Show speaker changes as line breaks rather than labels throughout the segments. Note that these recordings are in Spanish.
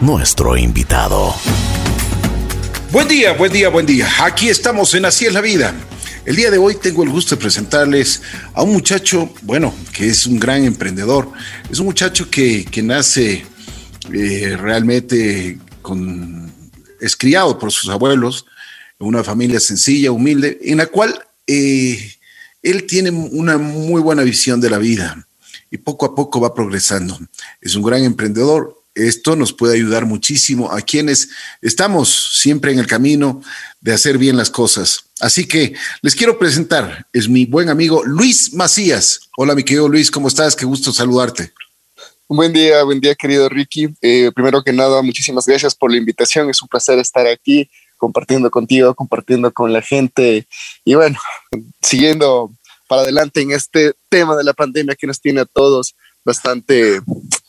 nuestro invitado.
Buen día, buen día, buen día. Aquí estamos en Así es la vida. El día de hoy tengo el gusto de presentarles a un muchacho, bueno, que es un gran emprendedor. Es un muchacho que, nace eh, realmente es criado por sus abuelos, en una familia sencilla, humilde, en la cual eh, él tiene una muy buena visión de la vida y poco a poco va progresando. Es un gran emprendedor. Esto nos puede ayudar muchísimo a quienes estamos siempre en el camino de hacer bien las cosas. Así que les quiero presentar, es mi buen amigo Luis Macías. Hola, mi querido Luis, ¿cómo estás? Qué gusto saludarte.
Buen día, buen día, querido Ricky. Eh, primero que nada, muchísimas gracias por la invitación. Es un placer estar aquí compartiendo contigo, compartiendo con la gente y bueno, siguiendo para adelante en este tema de la pandemia que nos tiene a todos bastante,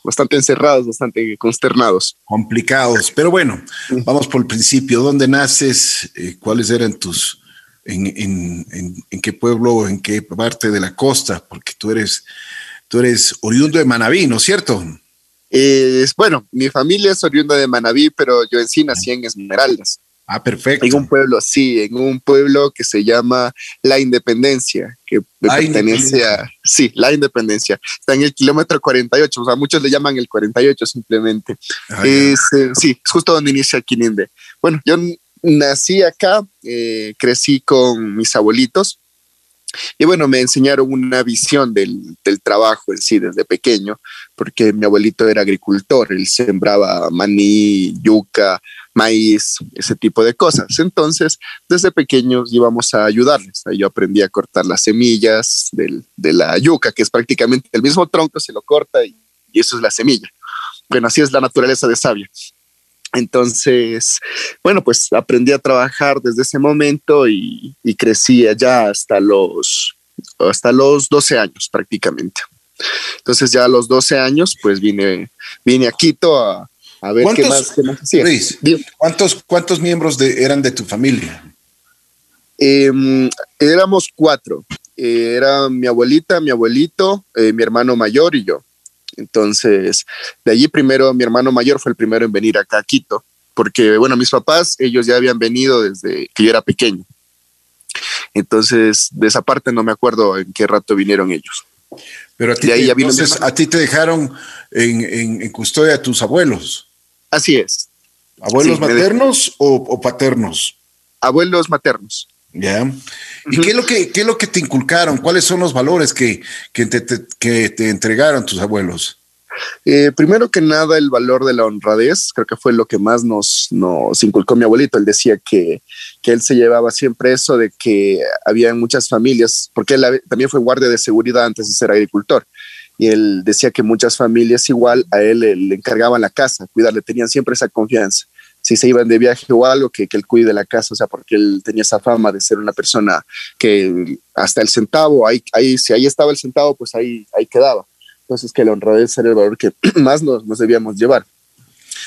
bastante encerrados, bastante consternados.
Complicados, pero bueno, vamos por el principio. ¿Dónde naces? Eh, ¿Cuáles eran tus, en, en, en, qué pueblo, en qué parte de la costa? Porque tú eres, tú eres oriundo de Manabí, ¿no es cierto?
Eh, bueno, mi familia es oriunda de Manabí, pero yo en sí nací en Esmeraldas.
Ah, perfecto.
En un pueblo, sí, en un pueblo que se llama La Independencia, que pertenece a, sí, La Independencia. Está en el kilómetro 48, o sea, muchos le llaman el 48 simplemente. Ah, es, eh, sí, es justo donde inicia Quininde. Bueno, yo nací acá, eh, crecí con mis abuelitos, y bueno, me enseñaron una visión del, del, trabajo en sí desde pequeño, porque mi abuelito era agricultor, él sembraba maní, yuca, maíz, ese tipo de cosas. Entonces, desde pequeños íbamos a ayudarles. Ahí yo aprendí a cortar las semillas del, de la yuca, que es prácticamente el mismo tronco, se lo corta y, y eso es la semilla. Bueno, así es la naturaleza de sabia. Entonces, bueno, pues aprendí a trabajar desde ese momento y, y crecí allá hasta los, hasta los 12 años prácticamente. Entonces ya a los 12 años, pues vine, vine a Quito a, a ver qué más, qué más
Luis, ¿cuántos, ¿cuántos miembros de, eran de tu familia?
Em, éramos cuatro. Eh, era mi abuelita, mi abuelito, eh, mi hermano mayor y yo. Entonces, de allí primero mi hermano mayor fue el primero en venir acá a Quito, porque bueno, mis papás, ellos ya habían venido desde que yo era pequeño. Entonces, de esa parte no me acuerdo en qué rato vinieron ellos.
Pero a ti, te, entonces, a ti te dejaron en, en, custodia a tus abuelos.
Así es.
¿Abuelos maternos o, paternos?
Abuelos maternos.
Ya. ¿Y qué, es lo que, qué es lo que te inculcaron? ¿Cuáles son los valores que, que, te, que te entregaron tus abuelos?
Eh, primero que nada, el valor de la honradez, creo que fue lo que más nos, nos inculcó mi abuelito. Él decía que, que él se llevaba siempre eso de que había muchas familias, porque él también fue guardia de seguridad antes de ser agricultor. Y él decía que muchas familias igual a él le, encargaban la casa, cuidarle, tenían siempre esa confianza si se iban de viaje o algo, que, que, él cuide la casa, o sea, porque él tenía esa fama de ser una persona que hasta el centavo, ahí, ahí si ahí estaba el centavo, pues ahí, ahí quedaba. Entonces, que la honradez era el valor que más nos, nos debíamos llevar.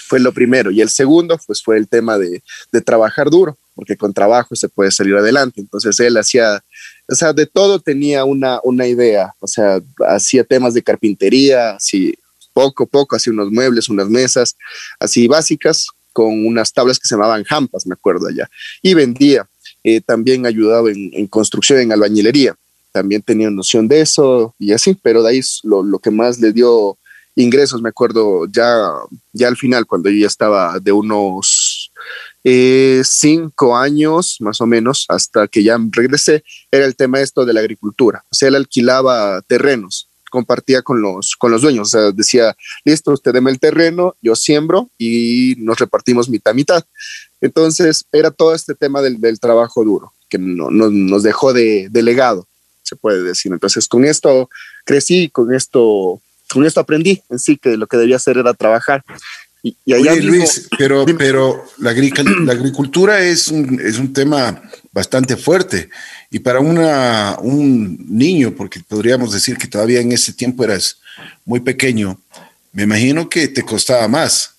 Fue lo primero. Y el segundo, pues fue el tema de, de trabajar duro, porque con trabajo se puede salir adelante. Entonces, él hacía, o sea, de todo tenía una, una idea, o sea, hacía temas de carpintería, así poco a poco, hacía unos muebles, unas mesas, así básicas, con unas tablas que se llamaban jampas, me acuerdo allá, y vendía. Eh, también ayudaba en, construcción, en albañilería también tenía noción de eso y así, pero de ahí lo, lo, que más le dio ingresos, me acuerdo ya, ya al final, cuando yo ya estaba de unos eh, cinco años más o menos, hasta que ya regresé, era el tema esto de la agricultura. O sea, él alquilaba terrenos, compartía con los, con los dueños, o sea, decía, listo, usted deme el terreno, yo siembro y nos repartimos mitad mitad. Entonces, era todo este tema del, del trabajo duro que no, no, nos dejó de, de legado se puede decir. Entonces, con esto crecí, con esto, con esto aprendí en sí que lo que debía hacer era trabajar.
Y, y Luis, pero, pero la, la, agricultura es un, es un tema bastante fuerte y para una, un niño, porque podríamos decir que todavía en ese tiempo eras muy pequeño, me imagino que te costaba más.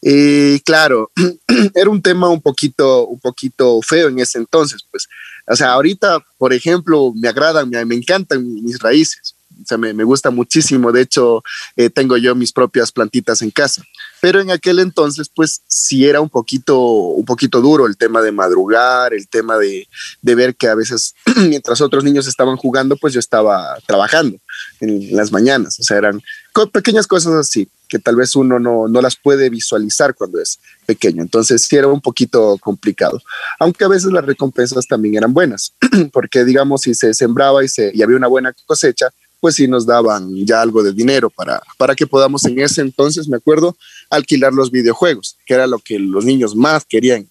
Eh, claro, era un tema un poquito, un poquito feo en ese entonces, pues o sea, ahorita, por ejemplo, me agradan, me, encantan mis raíces, O sea, me, me gusta muchísimo. De hecho, eh, tengo yo mis propias plantitas en casa. Pero en aquel entonces, pues sí era un poquito, un poquito duro el tema de madrugar, el tema de, de ver que a veces, mientras otros niños estaban jugando, pues yo estaba trabajando en las mañanas. O sea, eran pequeñas cosas así que tal vez uno no, no, las puede visualizar cuando es pequeño. Entonces sí era un poquito complicado, aunque a veces las recompensas también eran buenas, porque digamos si se sembraba y, se, y había una buena cosecha, pues sí nos daban ya algo de dinero para, para que podamos en ese entonces, me acuerdo, alquilar los videojuegos, que era lo que los niños más querían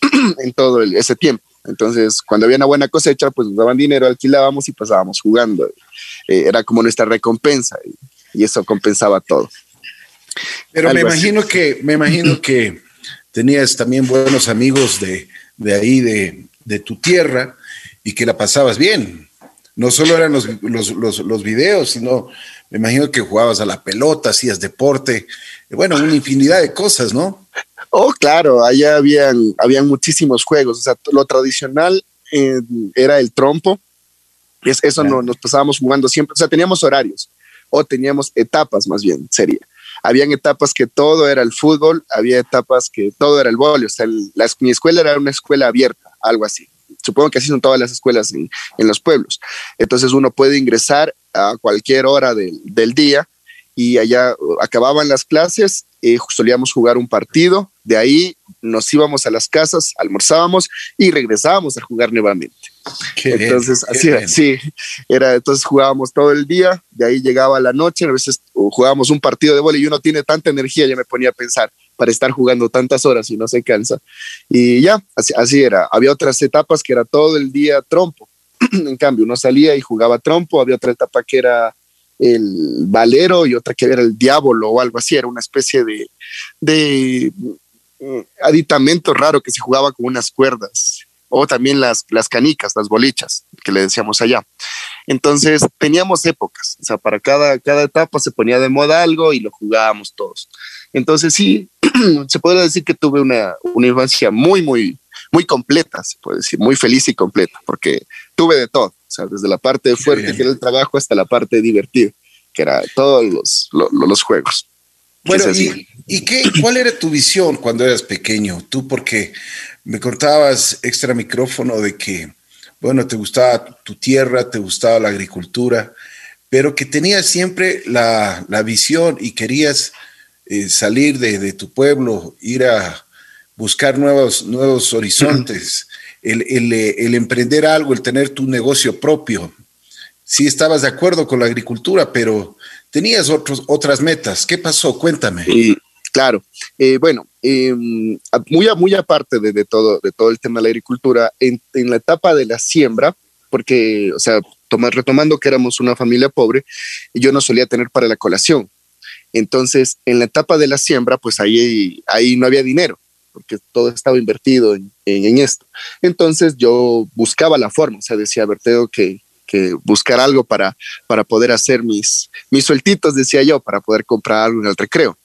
en todo ese tiempo. Entonces, cuando había una buena cosecha, pues nos daban dinero, alquilábamos y pasábamos jugando. Eh, era como nuestra recompensa y, y eso compensaba todo.
Pero me imagino que, me imagino que tenías también buenos amigos de, de ahí, de, de, tu tierra, y que la pasabas bien. No solo eran los, los, los, los, videos, sino me imagino que jugabas a la pelota, hacías deporte, bueno, una infinidad de cosas, ¿no?
Oh, claro, allá habían, habían muchísimos juegos. O sea, lo tradicional eh, era el trompo. Es, eso no, nos pasábamos jugando siempre. O sea, teníamos horarios o teníamos etapas más bien, sería habían etapas que todo era el fútbol, había etapas que todo era el vóley, o sea, la, mi escuela era una escuela abierta, algo así. Supongo que así son todas las escuelas en, en los pueblos. Entonces uno puede ingresar a cualquier hora del, del día y allá acababan las clases, eh, solíamos jugar un partido, de ahí nos íbamos a las casas, almorzábamos y regresábamos a jugar nuevamente. Qué entonces, bien, así era, sí, era, entonces jugábamos todo el día, de ahí llegaba la noche, a veces jugábamos un partido de vóley y uno tiene tanta energía, ya me ponía a pensar, para estar jugando tantas horas y no se cansa. Y ya, así, era. Había otras etapas que era todo el día trompo. en cambio, uno salía y jugaba trompo, había otra etapa que era el valero y otra que era el diablo o algo así, era una especie de, de mm, aditamento raro que se jugaba con unas cuerdas o también las, las canicas, las bolichas, que le decíamos allá. Entonces teníamos épocas, o sea, para cada, cada etapa se ponía de moda algo y lo jugábamos todos. Entonces sí, se podría decir que tuve una, una infancia muy, muy, muy completa, se puede decir, muy feliz y completa, porque tuve de todo, o sea, desde la parte fuerte que era el trabajo hasta la parte divertida, que era todos los, los, los juegos.
Bueno, ¿y, ¿y, qué, cuál era tu visión cuando eras pequeño? Tú, porque me contabas extra micrófono de que, bueno, te gustaba tu tierra, te gustaba la agricultura, pero que tenías siempre la, la visión y querías eh, salir de, de, tu pueblo, ir a buscar nuevos, nuevos horizontes, el, el, el, emprender algo, el tener tu negocio propio. Sí estabas de acuerdo con la agricultura, pero tenías otros, otras metas. ¿Qué pasó? Cuéntame.
Claro, eh, bueno, eh, muy, muy aparte de, de, todo, de todo el tema de la agricultura, en, en, la etapa de la siembra, porque, o sea, tomar, retomando que éramos una familia pobre, yo no solía tener para la colación. Entonces, en la etapa de la siembra, pues ahí, ahí no había dinero, porque todo estaba invertido en, en, en esto. Entonces, yo buscaba la forma, o sea, decía, a ver, tengo que, que buscar algo para, para poder hacer mis, mis sueltitos, decía yo, para poder comprar algo en el recreo.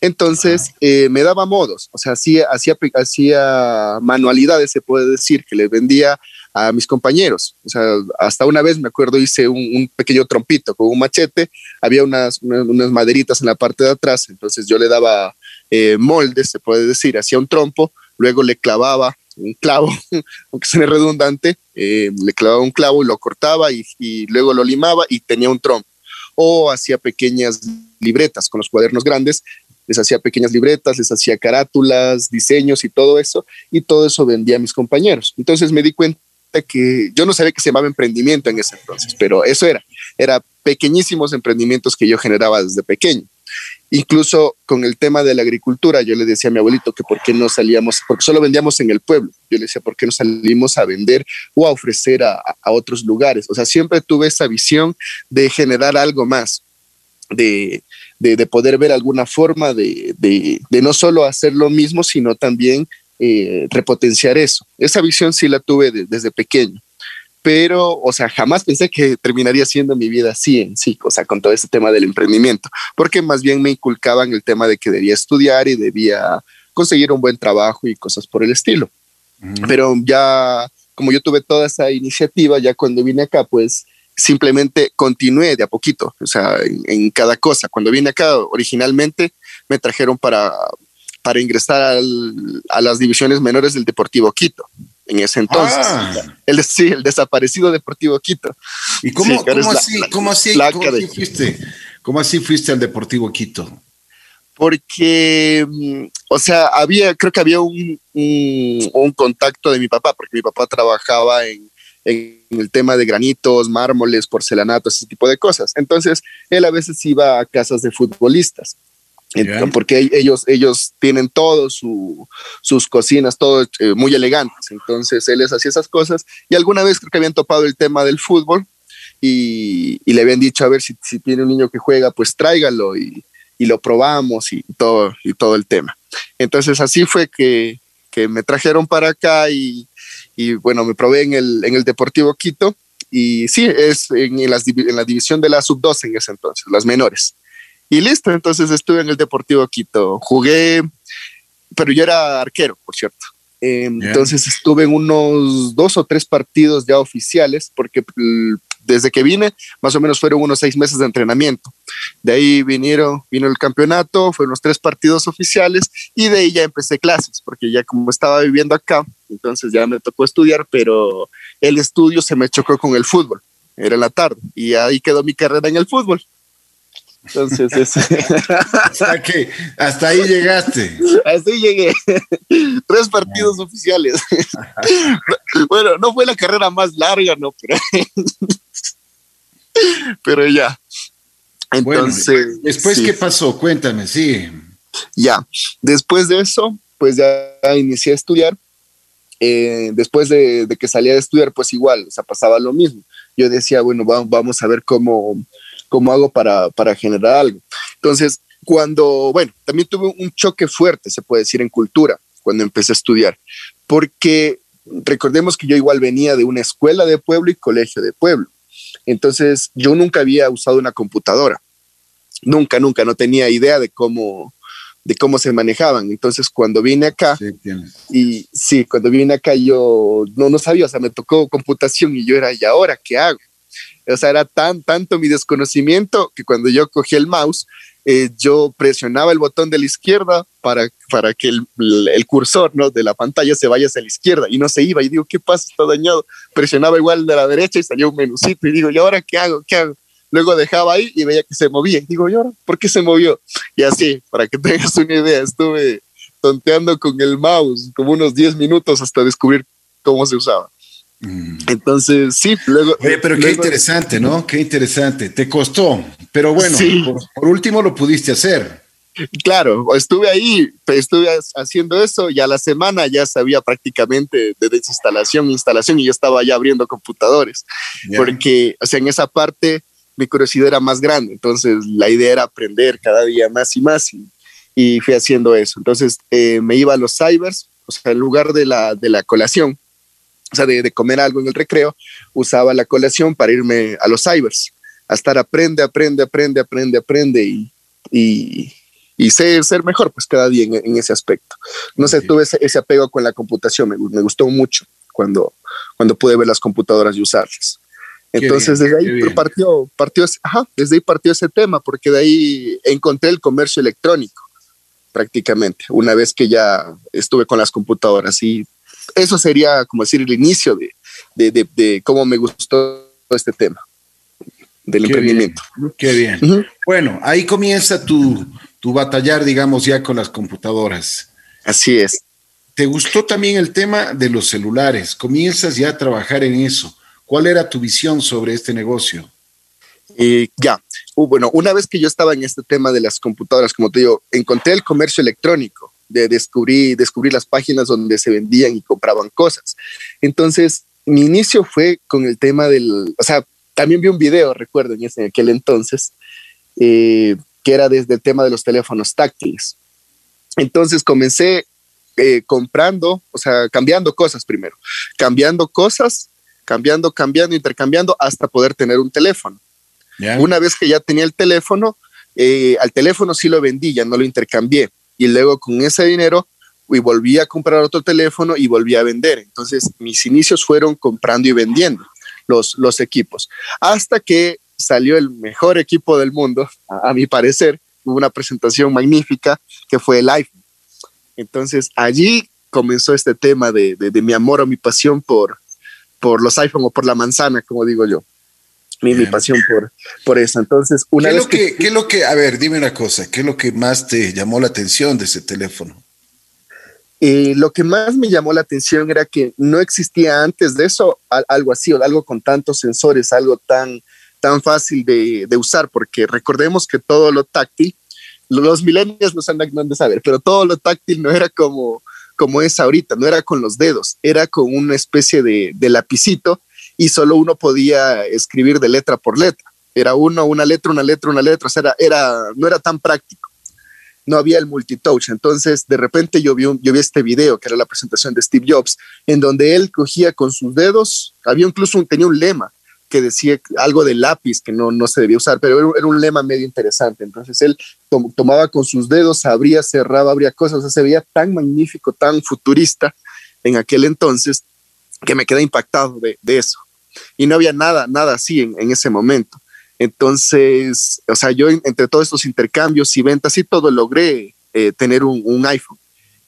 Entonces eh, me daba modos, o sea, hacía, hacía, hacía manualidades, se puede decir, que les vendía a mis compañeros. O sea, hasta una vez me acuerdo hice un, pequeño trompito con un machete, había unas, unas, maderitas en la parte de atrás, entonces yo le daba eh, moldes, se puede decir, hacía un trompo, luego le clavaba un clavo, aunque suene redundante, eh, le clavaba un clavo y lo cortaba y, y, luego lo limaba y tenía un trompo. O hacía pequeñas libretas con los cuadernos grandes, les hacía pequeñas libretas, les hacía carátulas, diseños y todo eso, y todo eso vendía a mis compañeros. Entonces me di cuenta que yo no sabía que se llamaba emprendimiento en ese entonces, pero eso era, era pequeñísimos emprendimientos que yo generaba desde pequeño. Incluso con el tema de la agricultura, yo le decía a mi abuelito que por qué no salíamos, porque solo vendíamos en el pueblo. Yo le decía, ¿por qué no salimos a vender o a ofrecer a, a otros lugares? O sea, siempre tuve esa visión de generar algo más, de, de, de poder ver alguna forma de, de, no solo hacer lo mismo, sino también eh, repotenciar eso. Esa visión sí la tuve desde pequeño pero, o sea, jamás pensé que terminaría siendo mi vida así en sí, o sea, con todo este tema del emprendimiento, porque más bien me inculcaban el tema de que debía estudiar y debía conseguir un buen trabajo y cosas por el estilo. Mm. Pero ya, como yo tuve toda esa iniciativa, ya cuando vine acá, pues simplemente continué de a poquito, o sea, en, cada cosa. Cuando vine acá, originalmente me trajeron para, para ingresar a las divisiones menores del Deportivo Quito. En ese entonces, ah. el, sí, el desaparecido Deportivo Quito.
¿Y cómo, así, ¿cómo, así, fuiste? ¿Cómo así fuiste al Deportivo Quito?
porque, mm, o sea, había, creo que había un, un, contacto de mi papá, porque mi papá trabajaba en, en, el tema de granitos, mármoles, porcelanatos, ese tipo de cosas. Entonces, él a veces iba a casas de futbolistas. Porque ellos, ellos tienen todo su, sus cocinas, todo eh, muy elegantes. Entonces él les hacía esas cosas y alguna vez creo que habían topado el tema del fútbol y, y le habían dicho, a ver, si, si, tiene un niño que juega, pues tráigalo y, y lo probamos y todo, y todo el tema. Entonces así fue que, que me trajeron para acá y, y, bueno, me probé en el, en el Deportivo Quito y sí, es en, en, en la división de la sub-12 en ese entonces, las menores. Y listo, entonces estuve en el Deportivo Quito, jugué, pero yo era arquero, por cierto. Entonces estuve en unos dos o tres partidos ya oficiales, porque desde que vine, más o menos fueron unos seis meses de entrenamiento. De ahí vinieron, vino el campeonato, fueron los tres partidos oficiales y de ahí ya empecé clases, porque ya como estaba viviendo acá, entonces ya me tocó estudiar, pero el estudio se me chocó con el fútbol. Era la tarde y ahí quedó mi carrera en el fútbol. Entonces, es...
hasta, que, hasta ahí llegaste.
Hasta ahí llegué. Tres partidos oficiales. bueno, no fue la carrera más larga, ¿no? Pero, pero ya. Entonces.
después, ¿qué pasó? Cuéntame, sí.
Ya. Después de eso, pues ya inicié a estudiar. Eh, después de, de, que salía de estudiar, pues igual, o sea, pasaba lo mismo. Yo decía, bueno, vamos a ver cómo cómo hago para, para generar algo. Entonces, cuando, bueno, también tuve un choque fuerte, se puede decir, en cultura, cuando empecé a estudiar, porque recordemos que yo igual venía de una escuela de pueblo y colegio de pueblo. Entonces, yo nunca había usado una computadora. Nunca, nunca, no tenía idea de cómo, de cómo se manejaban. Entonces, cuando vine acá, y sí, cuando vine acá yo no, no sabía, o sea, me tocó computación y yo era, ¿y ahora qué hago? O sea, era tan, tanto mi desconocimiento que cuando yo cogí el mouse, eh, yo presionaba el botón de la izquierda para, para que el, cursor ¿no? de la pantalla se vaya hacia la izquierda y no se iba. Y digo, ¿qué pasa? Está dañado. Presionaba igual de la derecha y salió un menucito. Y digo, ¿y ahora qué hago? ¿Qué hago? Luego dejaba ahí y veía que se movía. Y digo, ¿y ahora por qué se movió? Y así, para que tengas una idea, estuve tonteando con el mouse como unos 10 minutos hasta descubrir cómo se usaba. Mm. Entonces, sí, luego.
pero qué interesante, ¿no? Qué interesante. Te costó, pero bueno, por, último lo pudiste hacer.
Claro, estuve ahí, estuve haciendo eso y a la semana ya sabía prácticamente de desinstalación, instalación y yo estaba ya abriendo computadores. Porque, o sea, en esa parte mi curiosidad era más grande. Entonces, la idea era aprender cada día más y más y, fui haciendo eso. Entonces, eh, me iba a los cybers, o sea, en lugar de la, de la colación, o sea, de, comer algo en el recreo, usaba la colación para irme a los cybers, a estar aprende, aprende, aprende, aprende, aprende y, y, y ser, ser mejor pues cada día en, ese aspecto. No sé, tuve ese, apego con la computación, me, me, gustó mucho cuando, cuando pude ver las computadoras y usarlas. Entonces desde ahí partió, partió, ajá, desde ahí partió ese tema, porque de ahí encontré el comercio electrónico prácticamente, una vez que ya estuve con las computadoras y eso sería como decir el inicio de, de, de, cómo me gustó este tema del emprendimiento.
qué bien. Bueno, ahí comienza tu, tu batallar, digamos, ya con las computadoras.
Así es.
¿Te gustó también el tema de los celulares? Comienzas ya a trabajar en eso. ¿Cuál era tu visión sobre este negocio?
Eh, ya, uh, bueno, una vez que yo estaba en este tema de las computadoras, como te digo, encontré el comercio electrónico de descubrir, descubrir las páginas donde se vendían y compraban cosas. Entonces, mi inicio fue con el tema del, o sea, también vi un video, recuerdo, en, aquel entonces, eh, que era desde el tema de los teléfonos táctiles. Entonces comencé eh, comprando, o sea, cambiando cosas primero, cambiando cosas, cambiando, cambiando, intercambiando hasta poder tener un teléfono. Una vez que ya tenía el teléfono, eh, al teléfono sí lo vendí, ya no lo intercambié y luego con ese dinero y volví a comprar otro teléfono y volví a vender. Entonces mis inicios fueron comprando y vendiendo. los, los equipos. Hasta que salió el mejor equipo del mundo, a, mi parecer, hubo una presentación magnífica que fue el iPhone. Entonces allí comenzó este tema de, de, mi amor o mi pasión por, por los iPhone o por la manzana, como digo yo. Mi, mi pasión por, por eso. Entonces, una
¿Qué
vez
lo que, ¿Qué es lo que, a ver, dime una cosa, ¿qué es lo que más te llamó la atención de ese teléfono?
Eh, lo que más me llamó la atención era que no existía antes de eso algo así, o algo con tantos sensores, algo tan, tan fácil de, usar, porque recordemos que todo lo táctil, los millennials no saben dónde saber, pero todo lo táctil no era como, como es ahorita, no era con los dedos, era con una especie de, de lapicito y solo uno podía escribir de letra por letra. Era uno, una letra, una letra, una letra, o sea, era, era, no era tan práctico no había el multitouch. Entonces, de repente yo vi, yo vi este video, que era la presentación de Steve Jobs, en donde él cogía con sus dedos, había incluso un, tenía un lema que decía algo de lápiz que no, no se debía usar, pero era, un lema medio interesante. Entonces él tomaba con sus dedos, abría, cerraba, abría cosas, o sea, se veía tan magnífico, tan futurista en aquel entonces, que me quedé impactado de, eso. Y no había nada, nada así en ese momento. Entonces, o sea, yo entre todos estos intercambios y ventas y todo logré eh, tener un, iPhone.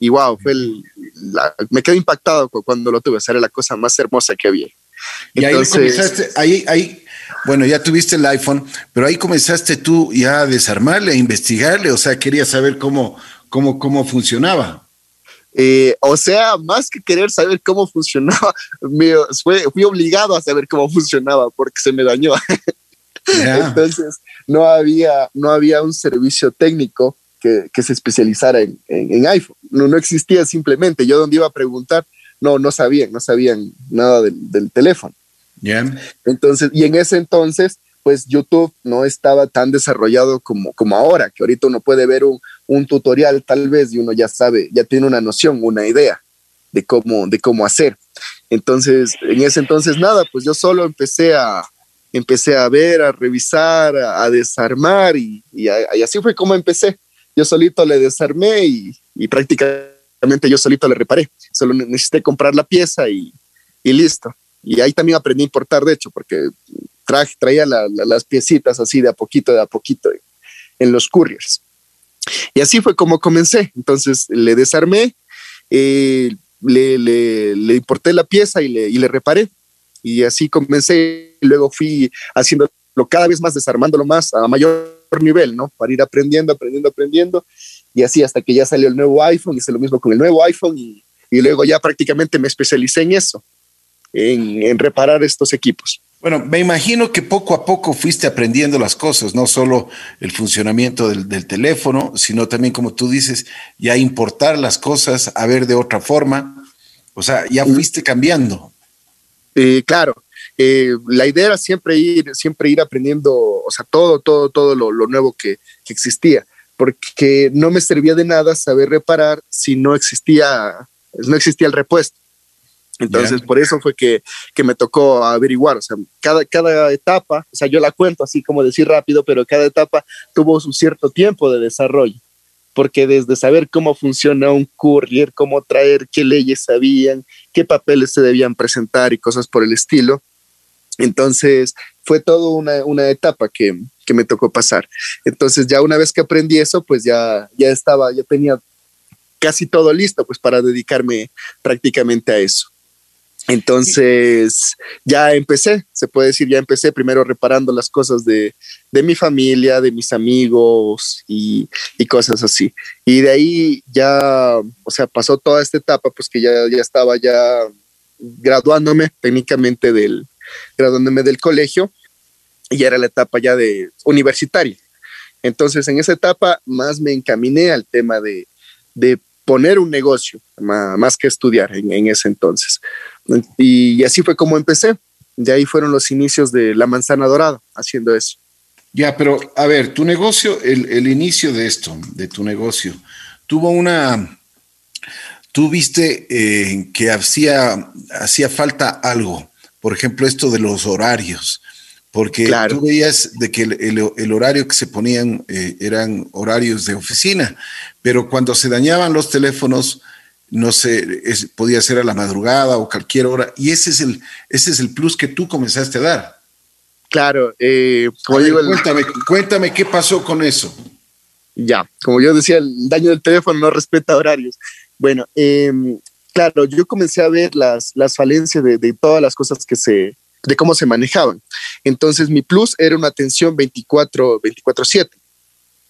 Y wow, fue me quedé impactado cuando lo tuve, o era la cosa más hermosa que había.
Y ahí comenzaste, ahí, ahí, bueno, ya tuviste el iPhone, pero ahí comenzaste tú ya a desarmarle, a investigarle, o sea, quería saber cómo, cómo, cómo funcionaba.
Eh, o sea, más que querer saber cómo funcionaba, me, fui obligado a saber cómo funcionaba porque se me dañó. Entonces, no había, no había un servicio técnico que, que se especializara en, en, iPhone. No, no existía simplemente. Yo donde iba a preguntar, no, no sabían, no sabían nada del, del teléfono. Entonces, y en ese entonces, pues YouTube no estaba tan desarrollado como, como ahora, que ahorita uno puede ver un, tutorial tal vez y uno ya sabe, ya tiene una noción, una idea de cómo, de cómo hacer. Entonces, en ese entonces, nada, pues yo solo empecé a, empecé a ver, a revisar, a, desarmar y, así fue como empecé. Yo solito le desarmé y, prácticamente yo solito le reparé. Solo necesité comprar la pieza y, listo. Y ahí también aprendí a importar, de hecho, porque traje, traía las piecitas así de a poquito, de a poquito en, los couriers. Y así fue como comencé. Entonces le desarmé, eh, le, importé la pieza y le, y le reparé y así comencé luego fui haciéndolo cada vez más, desarmándolo más a mayor nivel, ¿no? Para ir aprendiendo, aprendiendo, aprendiendo y así hasta que ya salió el nuevo iPhone, hice lo mismo con el nuevo iPhone y, y luego ya prácticamente me especialicé en eso, en, en, reparar estos equipos.
Bueno, me imagino que poco a poco fuiste aprendiendo las cosas, no solo el funcionamiento del, del teléfono, sino también, como tú dices, ya importar las cosas, a ver de otra forma. O sea, ya fuiste cambiando.
Eh, claro, eh, la idea era siempre ir, siempre ir aprendiendo, o sea, todo, todo, todo lo, nuevo que, existía, porque no me servía de nada saber reparar si no existía, no existía el repuesto. Entonces, por eso fue que, me tocó averiguar, o sea, cada, cada etapa, o sea, yo la cuento así como decir rápido, pero cada etapa tuvo su cierto tiempo de desarrollo porque desde saber cómo funciona un courier, cómo traer, qué leyes sabían, qué papeles se debían presentar y cosas por el estilo. Entonces fue todo una, una etapa que, que, me tocó pasar. Entonces ya una vez que aprendí eso, pues ya, ya estaba, ya tenía casi todo listo pues para dedicarme prácticamente a eso. Entonces ya empecé, se puede decir, ya empecé primero reparando las cosas de, mi familia, de mis amigos y, cosas así. Y de ahí ya, o sea, pasó toda esta etapa, pues que ya, ya estaba ya graduándome técnicamente del, graduándome del colegio y ya era la etapa ya de universitaria. Entonces en esa etapa más me encaminé al tema de, de poner un negocio, más, que estudiar en, ese entonces. Y, así fue como empecé. De ahí fueron los inicios de la manzana dorada, haciendo eso.
Ya, pero a ver, tu negocio, el, inicio de esto, de tu negocio, tuvo una, tú viste eh, que hacía, hacía falta algo, por ejemplo, esto de los horarios porque tú veías de que el, horario que se ponían eh, eran horarios de oficina, pero cuando se dañaban los teléfonos no sé, podía ser a la madrugada o cualquier hora, y ese es el, ese es el plus que tú comenzaste a dar.
Claro,
eh, como digo, cuéntame, cuéntame qué pasó con eso.
Ya, como yo decía, el daño del teléfono no respeta horarios. Bueno, em, claro, yo comencé a ver las, las falencias de, de, todas las cosas que se, de cómo se manejaban. Entonces, mi plus era una atención 24, 24/7.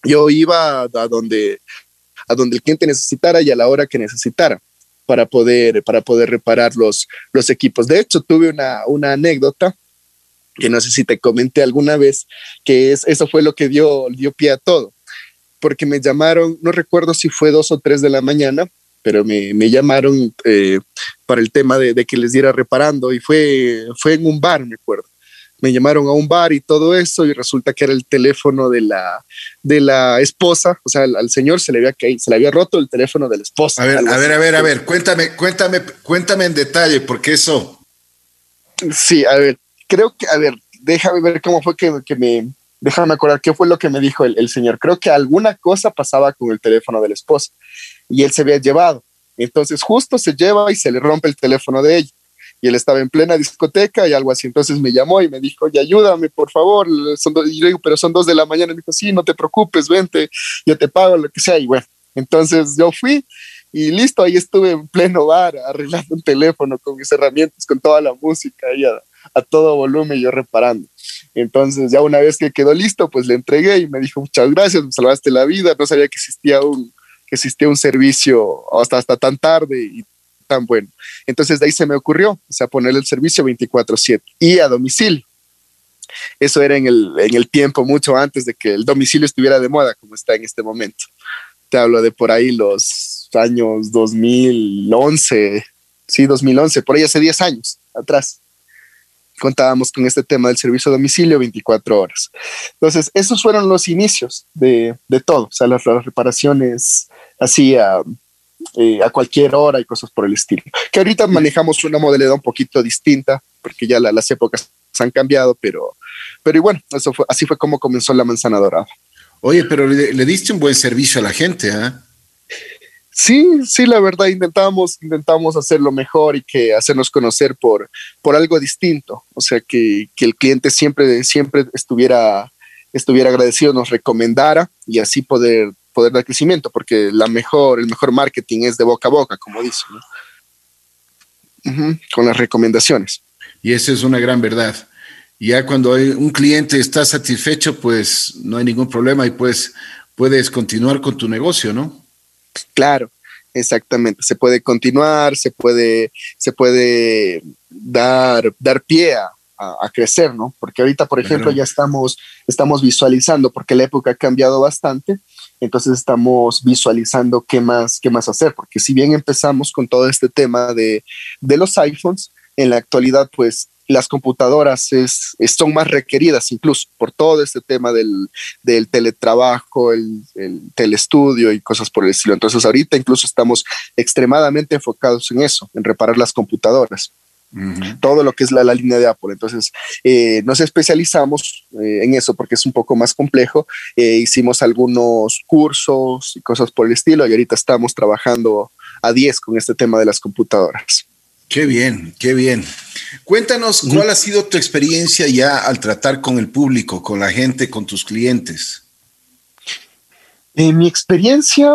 Yo iba a, donde, a donde el cliente necesitara y a la hora que necesitara para poder, para poder reparar los, los equipos. De hecho, tuve una, una anécdota que no sé si te comenté alguna vez, que es, eso fue lo que dio, dio pie a todo, porque me llamaron, no recuerdo si fue dos o tres de la mañana, pero me, me llamaron eh, para el tema de, de, que les diera reparando y fue, fue en un bar, me acuerdo. Me llamaron a un bar y todo eso y resulta que era el teléfono de la, de la esposa, o sea, al, al señor se le, había caído, se le había roto el teléfono de la esposa.
A ver, a ver, a ver, a ver, cuéntame, cuéntame, cuéntame en detalle, porque eso...
Sí, a ver, creo que, a ver, déjame ver cómo fue que, que me, déjame acordar qué fue lo que me dijo el, el, señor. Creo que alguna cosa pasaba con el teléfono de la esposa y él se había llevado. Entonces justo se lleva y se le rompe el teléfono de ella. Y él estaba en plena discoteca y algo así. Entonces me llamó y me dijo, oye, ayúdame, por favor. Son y yo digo, pero son dos de la mañana. Y me dijo, sí, no te preocupes, vente, yo te pago lo que sea. Y bueno, entonces yo fui y listo, ahí estuve en pleno bar arreglando un teléfono con mis herramientas, con toda la música y a, a todo volumen, yo reparando. Entonces, ya una vez que quedó listo, pues le entregué y me dijo, muchas gracias, me salvaste la vida. No sabía que existía un, que existía un servicio hasta, hasta tan tarde y tan bueno. Entonces, de ahí se me ocurrió, o sea, poner el servicio 24/7 y a domicilio. Eso era en el, en el tiempo mucho antes de que el domicilio estuviera de moda como está en este momento. Te hablo de por ahí los años 2011, sí, 2011, por ahí hace 10 años atrás contábamos con este tema del servicio a domicilio 24 horas. Entonces, esos fueron los inicios de, de todo, o sea, las, las reparaciones así a, eh, a, cualquier hora y cosas por el estilo. Que ahorita manejamos una modalidad un poquito distinta, porque ya la, las épocas han cambiado, pero, pero y bueno, eso fue, así fue como comenzó la manzana dorada.
Oye, pero le, le diste un buen servicio a la gente, ¿eh?
Sí, sí, la verdad, intentamos, intentamos hacerlo mejor y que hacernos conocer por, por algo distinto. O sea, que, que el cliente siempre, siempre estuviera, estuviera agradecido, nos recomendara y así poder, poder dar crecimiento, porque la mejor, el mejor marketing es de boca a boca, como dicen, ¿no? uh -huh, con las recomendaciones.
Y esa es una gran verdad. Ya cuando un cliente está satisfecho, pues no hay ningún problema y pues puedes continuar con tu negocio, ¿no?
Claro, exactamente. Se puede continuar, se puede, se puede dar, dar pie a, a, crecer, ¿no? Porque ahorita, por ejemplo, claro. ya estamos, estamos visualizando, porque la época ha cambiado bastante, entonces estamos visualizando qué más, qué más hacer, porque si bien empezamos con todo este tema de, de los iPhones, en la actualidad, pues las computadoras es, son más requeridas incluso por todo este tema del, del teletrabajo, el, el, telestudio y cosas por el estilo. Entonces ahorita incluso estamos extremadamente enfocados en eso, en reparar las computadoras. Uh -huh. Todo lo que es la, la, línea de Apple. Entonces, eh, nos especializamos eh, en eso porque es un poco más complejo. Eh, hicimos algunos cursos y cosas por el estilo y ahorita estamos trabajando a 10 con este tema de las computadoras.
Qué bien, qué bien. Cuéntanos cuál ha sido tu experiencia ya al tratar con el público, con la gente, con tus clientes.
En mi experiencia,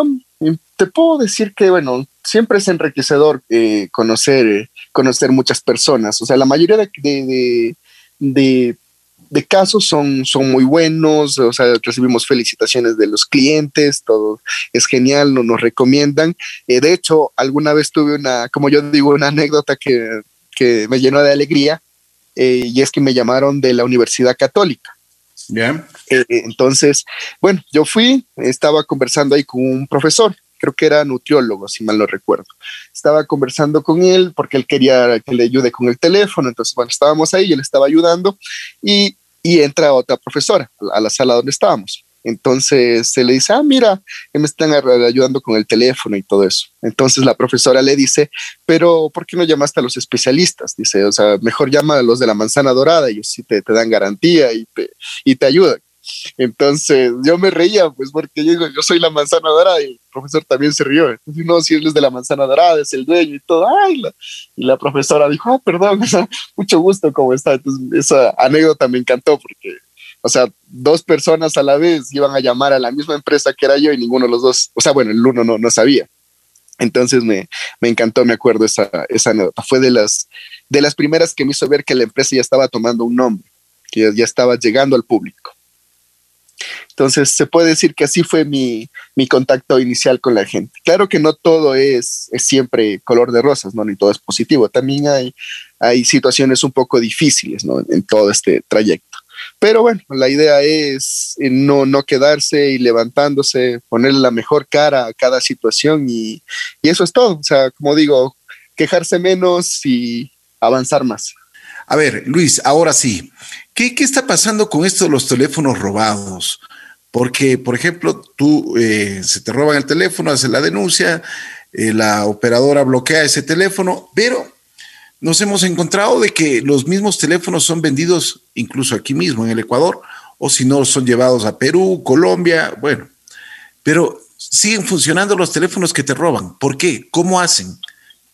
te puedo decir que, bueno, siempre es enriquecedor eh, conocer, conocer muchas personas. O sea, la mayoría de, de, de, de, casos son, son muy buenos, o sea, recibimos felicitaciones de los clientes, todo es genial, no nos recomiendan. Eh, de hecho, alguna vez tuve una, como yo digo, una anécdota que que me llenó de alegría eh, y es que me llamaron de la Universidad Católica.
Yeah.
Eh, entonces, bueno, yo fui, estaba conversando ahí con un profesor, creo que era nutriólogo, si mal no recuerdo. Estaba conversando con él porque él quería que le ayude con el teléfono, entonces, bueno, estábamos ahí, él estaba ayudando y, y entra otra profesora a la sala donde estábamos. Entonces se le dice, ah, mira, me están ayudando con el teléfono y todo eso. Entonces la profesora le dice, pero ¿por qué no llamaste a los especialistas? Dice, o sea, mejor llama a los de la manzana dorada, ellos sí te, te dan garantía y te, y te ayudan. Entonces yo me reía, pues porque yo soy la manzana dorada y el profesor también se rió. Entonces, no, si él es de la manzana dorada, es el dueño y todo. Ay, la, y la profesora dijo, ah, perdón, mucho gusto, ¿cómo está? Entonces esa anécdota me encantó porque, o sea, dos personas a la vez iban a llamar a la misma empresa que era yo y ninguno de los dos, o sea, bueno, el uno no, no sabía. Entonces me, me encantó, me acuerdo esa, esa anécdota. Fue de las, de las primeras que me hizo ver que la empresa ya estaba tomando un nombre, que ya estaba llegando al público. Entonces, se puede decir que así fue mi, mi, contacto inicial con la gente. Claro que no todo es, es, siempre color de rosas, ¿no? Ni todo es positivo. También hay, hay situaciones un poco difíciles, ¿no? En todo este trayecto. Pero bueno, la idea es eh, no, no quedarse y levantándose, ponerle la mejor cara a cada situación y, y eso es todo. O sea, como digo, quejarse menos y avanzar más.
A ver, Luis, ahora sí, ¿qué, está pasando con esto de los teléfonos robados? Porque, por ejemplo, tú eh, se te roban el teléfono, haces la denuncia, eh, la operadora bloquea ese teléfono, pero nos hemos encontrado de que los mismos teléfonos son vendidos incluso aquí mismo en el Ecuador, o si no, son llevados a Perú, Colombia, bueno, pero siguen funcionando los teléfonos que te roban. ¿Por qué? ¿Cómo hacen?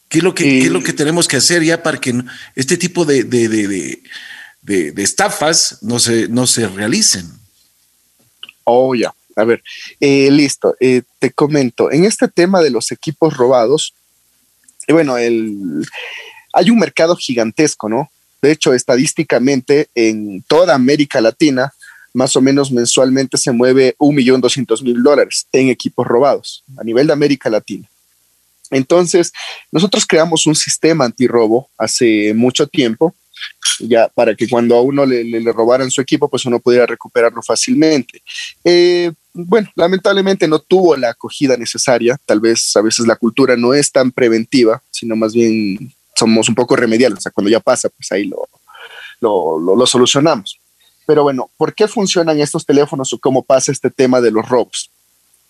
¿Qué es lo que, ¿qué es lo que tenemos que hacer ya para que este tipo de, de, de, de estafas no se, no se realicen?
Oh, ya. A ver, eh, listo. Eh, te comento. En este tema de los equipos robados, eh, bueno, el, hay un mercado gigantesco, ¿no? De hecho, estadísticamente en toda América Latina, más o menos mensualmente se mueve un millón doscientos mil dólares en equipos robados a nivel de América Latina. Entonces, nosotros creamos un sistema antirrobo hace mucho tiempo, ya para que cuando a uno le, robaran su equipo, pues uno pudiera recuperarlo fácilmente. Eh, bueno, lamentablemente no tuvo la acogida necesaria, tal vez a veces la cultura no es tan preventiva, sino más bien somos un poco remediales, o sea, cuando ya pasa, pues ahí lo, lo, lo solucionamos. Pero bueno, ¿por qué funcionan estos teléfonos o cómo pasa este tema de los robos?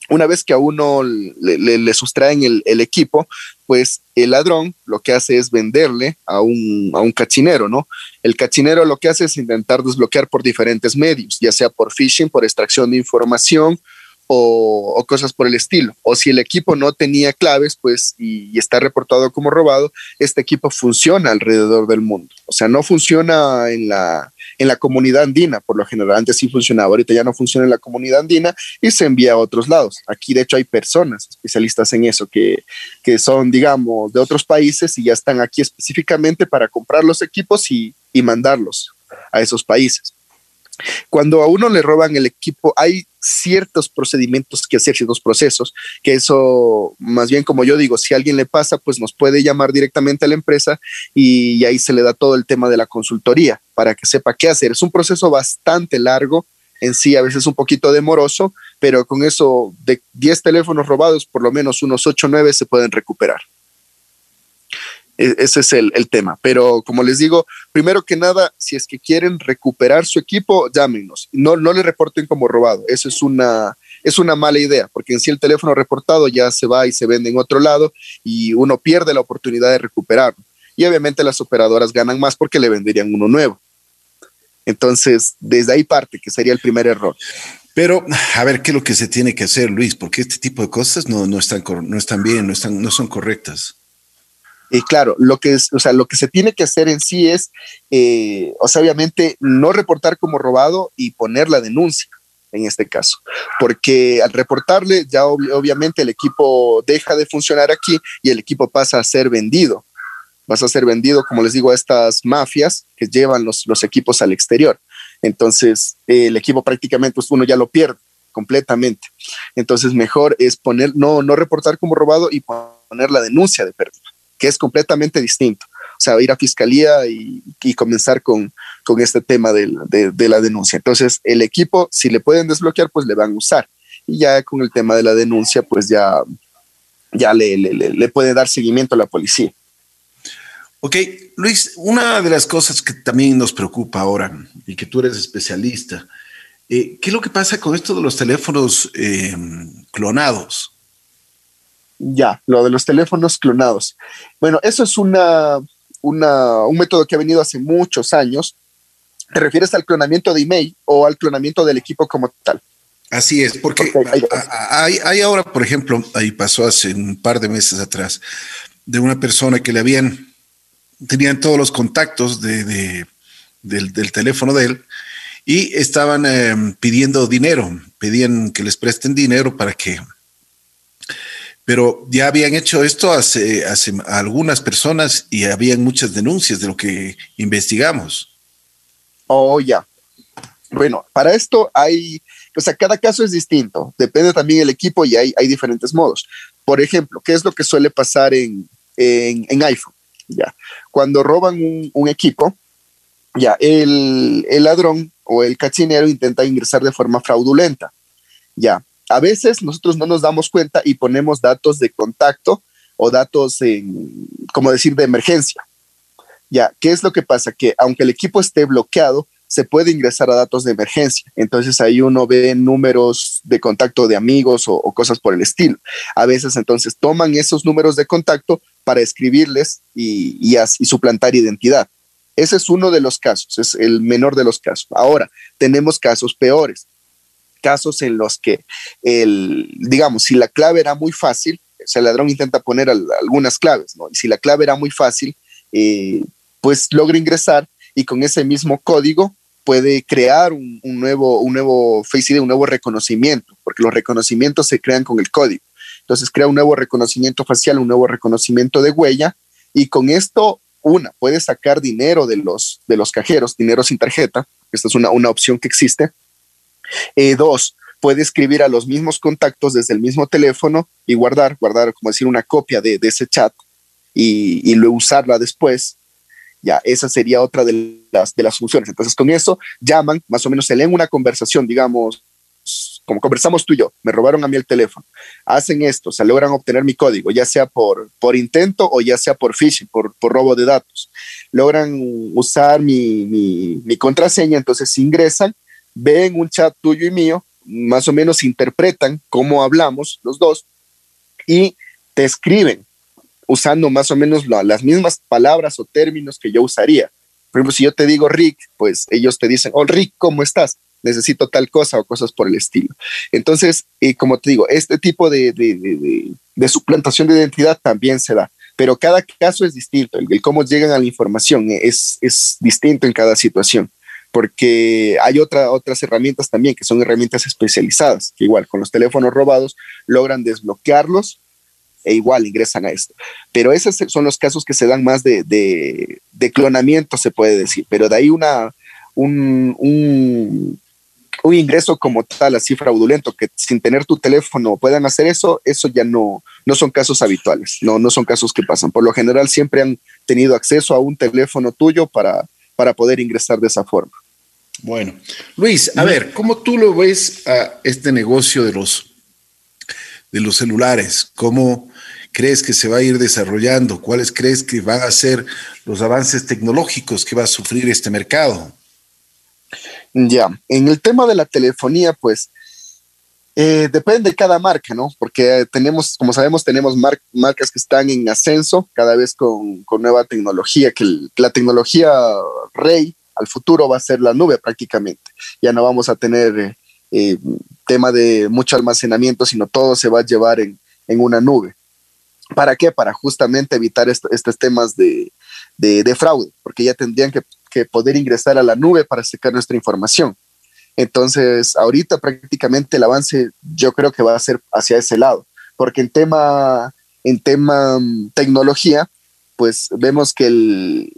Una vez que a uno le, le, le sustraen el, el, equipo, pues el ladrón lo que hace es venderle a un, a un cachinero, ¿no? El cachinero lo que hace es intentar desbloquear por diferentes medios, ya sea por phishing, por extracción de información o, cosas por el estilo. O si el equipo no tenía claves, pues, y, y, está reportado como robado, este equipo funciona alrededor del mundo. O sea, no funciona en la, en la comunidad andina, por lo general antes sí funcionaba, ahorita ya no funciona en la comunidad andina y se envía a otros lados. Aquí de hecho hay personas especialistas en eso que, que son, digamos, de otros países y ya están aquí específicamente para comprar los equipos y, y mandarlos a esos países. Cuando a uno le roban el equipo, hay ciertos procedimientos que hacer, ciertos procesos, que eso, más bien como yo digo, si a alguien le pasa, pues nos puede llamar directamente a la empresa y, ahí se le da todo el tema de la consultoría para que sepa qué hacer. Es un proceso bastante largo, en sí a veces un poquito demoroso, pero con eso de 10 teléfonos robados, por lo menos unos 8 o 9 se pueden recuperar. E-, ese es el, tema. Pero como les digo, primero que nada, si es que quieren recuperar su equipo, llámenos. No, no le reporten como robado. Eso es una, es una mala idea, porque en sí el teléfono reportado ya se va y se vende en otro lado y uno pierde la oportunidad de recuperarlo. Y obviamente las operadoras ganan más porque le venderían uno nuevo. Entonces, desde ahí parte, que sería el primer error.
Pero, a ver, ¿qué es lo que se tiene que hacer, Luis? Porque este tipo de cosas no, no, están, no están bien, no, están, no son correctas.
Y claro, lo que, es, o sea, lo que se tiene que hacer en sí es, eh, o sea, obviamente no reportar como robado y poner la denuncia en este caso, porque al reportarle ya ob obviamente el equipo deja de funcionar aquí y el equipo pasa a ser vendido. Vas a ser vendido, como les digo, a estas mafias que llevan los, los equipos al exterior. Entonces, el equipo prácticamente pues, uno ya lo pierde completamente. Entonces, mejor es poner, no, no reportar como robado y poner la denuncia de pérdida que es completamente distinto. O sea, ir a fiscalía y, comenzar con, con, este tema de, la denuncia. Entonces, el equipo, si le pueden desbloquear, pues le van a usar. Y ya con el tema de la denuncia, pues ya, ya le, le, le puede dar seguimiento a la policía.
Ok, Luis, una de las cosas que también nos preocupa ahora y que tú eres especialista, eh, ¿qué es lo que pasa con esto de los teléfonos eh, clonados?
Ya, lo de los teléfonos clonados. Bueno, eso es una, una, un método que ha venido hace muchos años. ¿Te refieres al clonamiento de email o al clonamiento del equipo como tal?
Así es, porque, hay, hay, ahora, por ejemplo, ahí pasó hace un par de meses atrás, de una persona que le habían, tenían todos los contactos de, del, teléfono de él y estaban em, pidiendo dinero, pedían que les presten dinero para que, pero ya habían hecho esto hace, hace algunas personas y habían muchas denuncias de lo que investigamos.
Oh, ya. Bueno, para esto hay, o sea, cada caso es distinto, depende también del equipo y hay, hay diferentes modos. Por ejemplo, ¿qué es lo que suele pasar en, en, iPhone? Ya, cuando roban un, equipo, ya, el, el, ladrón o el cachinero intenta ingresar de forma fraudulenta. Ya, a veces nosotros no nos damos cuenta y ponemos datos de contacto o datos, como decir, de emergencia. Ya, ¿qué es lo que pasa? Que aunque el equipo esté bloqueado, se puede ingresar a datos de emergencia. Entonces ahí uno ve números de contacto de amigos o, cosas por el estilo. A veces entonces toman esos números de contacto para escribirles y, y, suplantar identidad. Ese es uno de los casos, es el menor de los casos. Ahora, tenemos casos peores, casos en los que, el, digamos, si la clave era muy fácil, el ladrón intenta poner algunas claves, ¿no? Y si la clave era muy fácil, eh, pues logra ingresar y con ese mismo código puede crear un, nuevo, un nuevo Face ID, un nuevo reconocimiento, porque los reconocimientos se crean con el código. Entonces crea un nuevo reconocimiento facial, un nuevo reconocimiento de huella y con esto, una, puede sacar dinero de los, de los cajeros, dinero sin tarjeta, esta es una, opción que existe. Eh, dos, puede escribir a los mismos contactos desde el mismo teléfono y guardar, guardar, como decir, una copia de, ese chat y, y luego usarla después ya, esa sería otra de las, de las funciones. Entonces, con eso llaman, más o menos se leen una conversación, digamos, como conversamos tú y yo, me robaron a mí el teléfono, hacen esto, se logran obtener mi código, ya sea por, por intento o ya sea por phishing, por, por robo de datos. Logran usar mi, mi, mi contraseña, entonces ingresan, ven un chat tuyo y mío, más o menos interpretan cómo hablamos los dos y te escriben usando más o menos las mismas palabras o términos que yo usaría. Por ejemplo, si yo te digo Rick, pues ellos te dicen, oh Rick, ¿cómo estás? Necesito tal cosa o cosas por el estilo. Entonces, eh, como te digo, este tipo de, de, suplantación de identidad también se da, pero cada caso es distinto. El, cómo llegan a la información es, es distinto en cada situación porque hay otra, otras herramientas también que son herramientas especializadas, que igual con los teléfonos robados logran desbloquearlos e igual ingresan a esto. Pero esos son los casos que se dan más de, de, clonamiento, se puede decir, pero de ahí una, un, un, ingreso como tal, así fraudulento, que sin tener tu teléfono puedan hacer eso, eso ya no, no son casos habituales, no, no son casos que pasan. Por lo general siempre han tenido acceso a un teléfono tuyo para, para poder ingresar de esa forma.
Bueno, Luis, a ver, ¿cómo tú lo ves a este negocio de los, de los celulares? ¿Cómo, crees que se va a ir desarrollando? ¿Cuáles crees que van a ser los avances tecnológicos que va a sufrir este mercado?
Ya, en el tema de la telefonía, pues eh, depende de cada marca, ¿no? Porque tenemos, como sabemos, tenemos marcas que están en ascenso cada vez con, nueva tecnología, que la tecnología rey al futuro va a ser la nube prácticamente. Ya no vamos a tener eh, tema de mucho almacenamiento, sino todo se va a llevar en, en una nube. ¿Para qué? Para justamente evitar estos temas de, fraude, porque ya tendrían que, poder ingresar a la nube para sacar nuestra información. Entonces, ahorita prácticamente el avance yo creo que va a ser hacia ese lado, porque en tema, en tema mm, tecnología, pues vemos que el,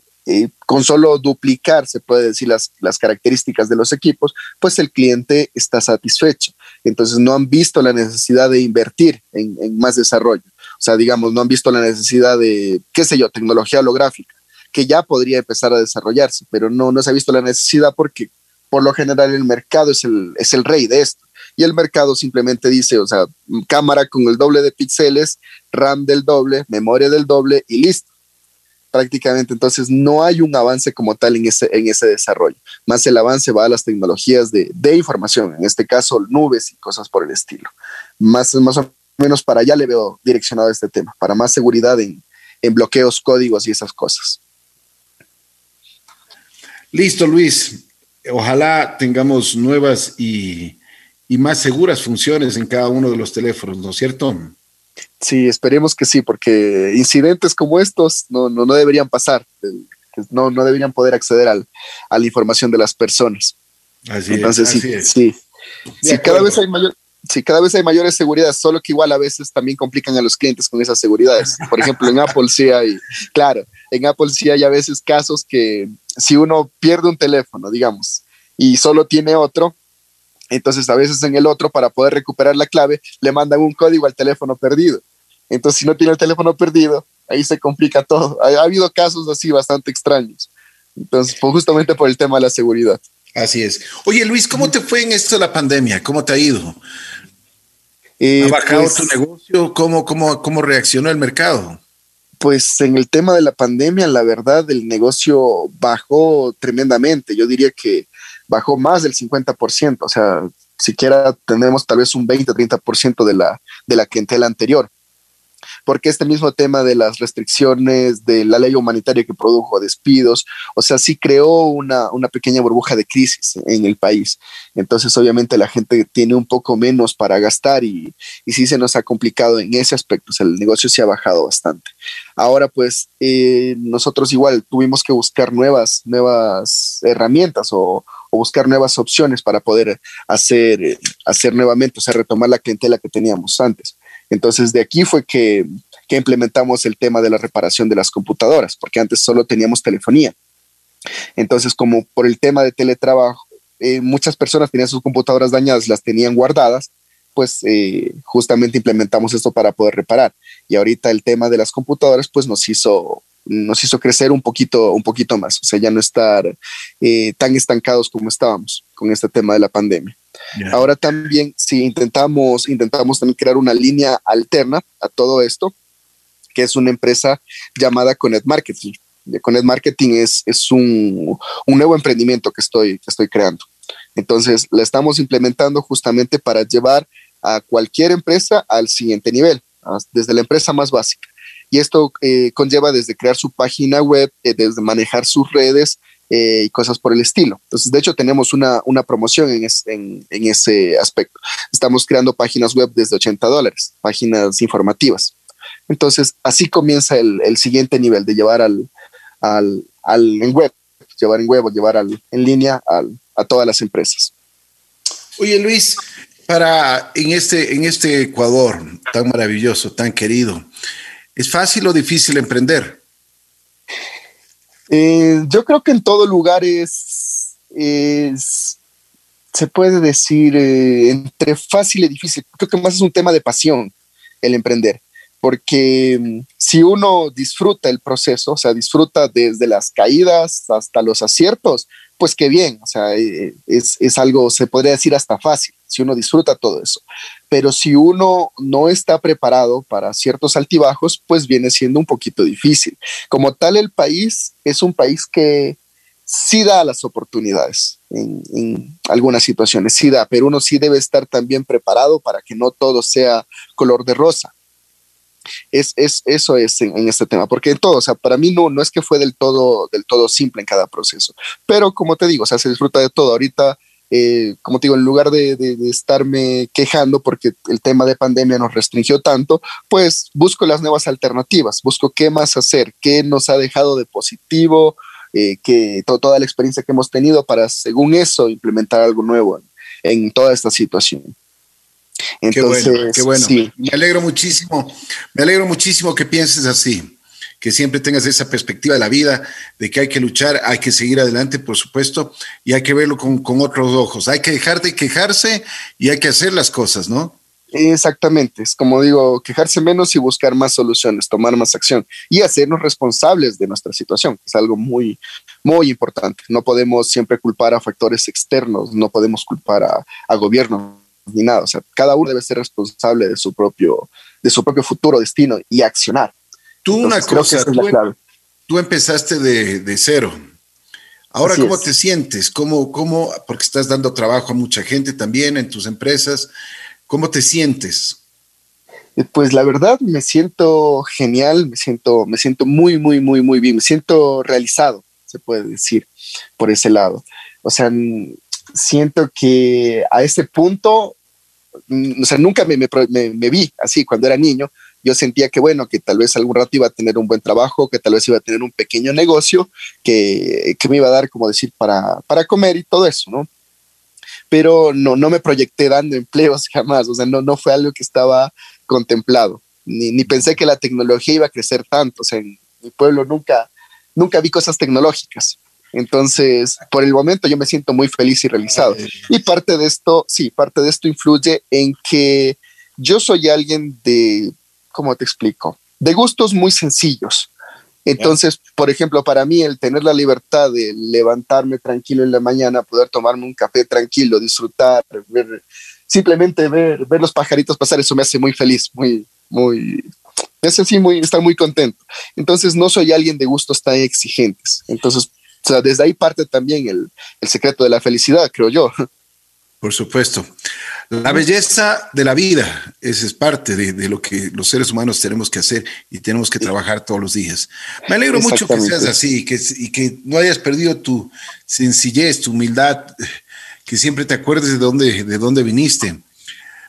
con solo duplicar, se puede decir, las, las características de los equipos, pues el cliente está satisfecho. Entonces no han visto la necesidad de invertir en más desarrollo. O sea, digamos, no han visto la necesidad de, qué sé yo, tecnología holográfica, que ya podría empezar a desarrollarse, pero no, no se ha visto la necesidad porque por lo general el mercado es el, es el rey de esto. Y el mercado simplemente dice, o sea, cámara con el doble de píxeles, RAM del doble, memoria del doble y listo. Prácticamente, entonces no hay un avance como tal en ese, en ese desarrollo. Más el avance va a las tecnologías de, de información, en este caso nubes y cosas por el estilo. Más, más o menos para allá le veo direccionado este tema, para más seguridad en, bloqueos, códigos y esas cosas.
Listo, Luis. ojalá tengamos nuevas y, y más seguras funciones en cada uno de los teléfonos, ¿no es cierto?
Sí, esperemos que sí, porque incidentes como estos no, no, no deberían pasar, no, no deberían poder acceder al, a la información de las personas.
Así Entonces,
sí, sí. sí cada vez hay mayor, sí, cada vez hay mayores seguridades, solo que igual a veces también complican a los clientes con esas seguridades. Por ejemplo, en Apple sí hay, claro, en Apple sí hay a veces casos que si uno pierde un teléfono, digamos, y solo tiene otro, entonces a veces en el otro, para poder recuperar la clave, le mandan un código al teléfono perdido. Entonces, si no tiene el teléfono perdido, ahí se complica todo. Ha, habido casos así bastante extraños. Entonces, pues, justamente por el tema de la seguridad.
Así es. Oye, Luis, ¿cómo te fue en esto de la pandemia? ¿Cómo te ha ido? Eh, ¿Ha bajado pues tu negocio? ¿Cómo, cómo, ¿Cómo reaccionó el mercado?
Pues en el tema de la pandemia, la verdad, el negocio bajó tremendamente. Yo diría que bajó más del 50%, o sea, siquiera tenemos tal vez un 20-30% de la, de la clientela anterior porque este mismo tema de las restricciones, de la ley humanitaria que produjo despidos, o sea, sí creó una, pequeña burbuja de crisis en el país. Entonces, obviamente, la gente tiene un poco menos para gastar y, y sí se nos ha complicado en ese aspecto, o sea, el negocio se ha bajado bastante. Ahora, pues, eh, nosotros igual tuvimos que buscar nuevas, nuevas herramientas o, buscar nuevas opciones para poder hacer, hacer nuevamente, o sea, retomar la clientela que teníamos antes. Entonces, de aquí fue que, implementamos el tema de la reparación de las computadoras, porque antes solo teníamos telefonía. Entonces, como por el tema de teletrabajo, eh, muchas personas tenían sus computadoras dañadas, las tenían guardadas, pues eh, justamente implementamos esto para poder reparar. Y ahorita el tema de las computadoras, pues nos hizo, nos hizo crecer un poquito, un poquito más, o sea, ya no estar eh, tan estancados como estábamos con este tema de la pandemia. Ahora también, si intentamos, intentamos crear una línea alterna a todo esto, que es una empresa llamada Connect Marketing. Connect Marketing es, es un, un, nuevo emprendimiento que estoy, que estoy creando. Entonces, la estamos implementando justamente para llevar a cualquier empresa al siguiente nivel, desde la empresa más básica. Y esto eh, conlleva desde crear su página web, eh, desde manejar sus redes, eh, y cosas por el estilo. Entonces, de hecho, tenemos una, una promoción en, en, ese aspecto. Estamos creando páginas web desde 80 dólares, páginas informativas. Entonces, así comienza el, el siguiente nivel de llevar al, al, al, en web, llevar en web o llevar al, en línea al, a todas las empresas.
Oye, Luis, para en este, en este Ecuador tan maravilloso, tan querido, ¿es fácil o difícil emprender?
Eh, yo creo que en todo lugar es, se puede decir, eh, entre fácil y difícil. Creo que más es un tema de pasión el emprender, porque mm, si uno disfruta el proceso, o sea, disfruta desde las caídas hasta los aciertos, pues qué bien, o sea, eh, es, es, algo, se podría decir hasta fácil, si uno disfruta todo eso. Pero si uno no está preparado para ciertos altibajos, pues viene siendo un poquito difícil. Como tal, el país es un país que sí da las oportunidades en, en algunas situaciones, sí da, pero uno sí debe estar también preparado para que no todo sea color de rosa es, es, eso es en, este tema, porque en todo, o sea, para mí no, no es que fue del todo, del todo simple en cada proceso, pero como te digo, o sea, se disfruta de todo. Ahorita, eh, como te digo, en lugar de, de, estarme quejando porque el tema de pandemia nos restringió tanto, pues busco las nuevas alternativas, busco qué más hacer, qué nos ha dejado de positivo, eh, que toda la experiencia que hemos tenido para, según eso, implementar algo nuevo en toda esta situación.
Entonces, qué bueno, Me alegro muchísimo, me alegro muchísimo que pienses así, que siempre tengas esa perspectiva de la vida, de que hay que luchar, hay que seguir adelante, por supuesto, y hay que verlo con, otros ojos. Hay que dejar de quejarse y hay que hacer las cosas, ¿no?
Exactamente, es como digo, quejarse menos y buscar más soluciones, tomar más acción y hacernos responsables de nuestra situación. Es algo muy, muy importante. No podemos siempre culpar a factores externos, no podemos culpar a, a gobiernos ni nada. O sea, cada uno debe ser responsable de su propio, de su propio futuro, destino y accionar.
Tú una cosa, em- tú, empezaste de, cero. Ahora, ¿cómo te sientes? ¿Cómo, ¿Cómo, porque estás dando trabajo a mucha gente también en tus empresas, ¿cómo te sientes?
Eh, pues la verdad me siento genial, me siento, me siento muy, muy, muy, muy bien, me siento realizado, se puede decir, por ese lado. o sea, siento que a ese punto, o sea, nunca me, me, vi así cuando era niño. Yo sentía que, bueno, que tal vez algún rato iba a tener un buen trabajo, que tal vez iba a tener un pequeño negocio que, que me iba a dar, como decir, para, para comer y todo eso, ¿no? Pero no, no me proyecté dando empleos jamás, o sea, no, no fue algo que estaba contemplado, ni, ni pensé que la tecnología iba a crecer tanto, o sea, en mi pueblo nunca, nunca vi cosas tecnológicas. Entonces, por el momento yo me siento muy feliz y realizado. Y parte de esto, sí, parte de esto influye en que yo soy alguien de, ¿cómo te explico? De gustos muy sencillos. Entonces, por ejemplo, para mí el tener la libertad de levantarme tranquilo en la mañana, poder tomarme un café tranquilo, disfrutar, ver, simplemente ver, ver los pajaritos pasar, eso me hace muy feliz, muy, muy, me hace así muy, estar muy contento. Entonces, no soy alguien de gustos tan exigentes. Entonces, o sea, desde ahí parte también el, el secreto de la felicidad, creo yo.
Por supuesto. La belleza de la vida, esa es parte de, de, lo que los seres humanos tenemos que hacer y tenemos que trabajar todos los días. Me alegro mucho que seas así y que, y que no hayas perdido tu sencillez, tu humildad, que siempre te acuerdes de dónde, de dónde viniste.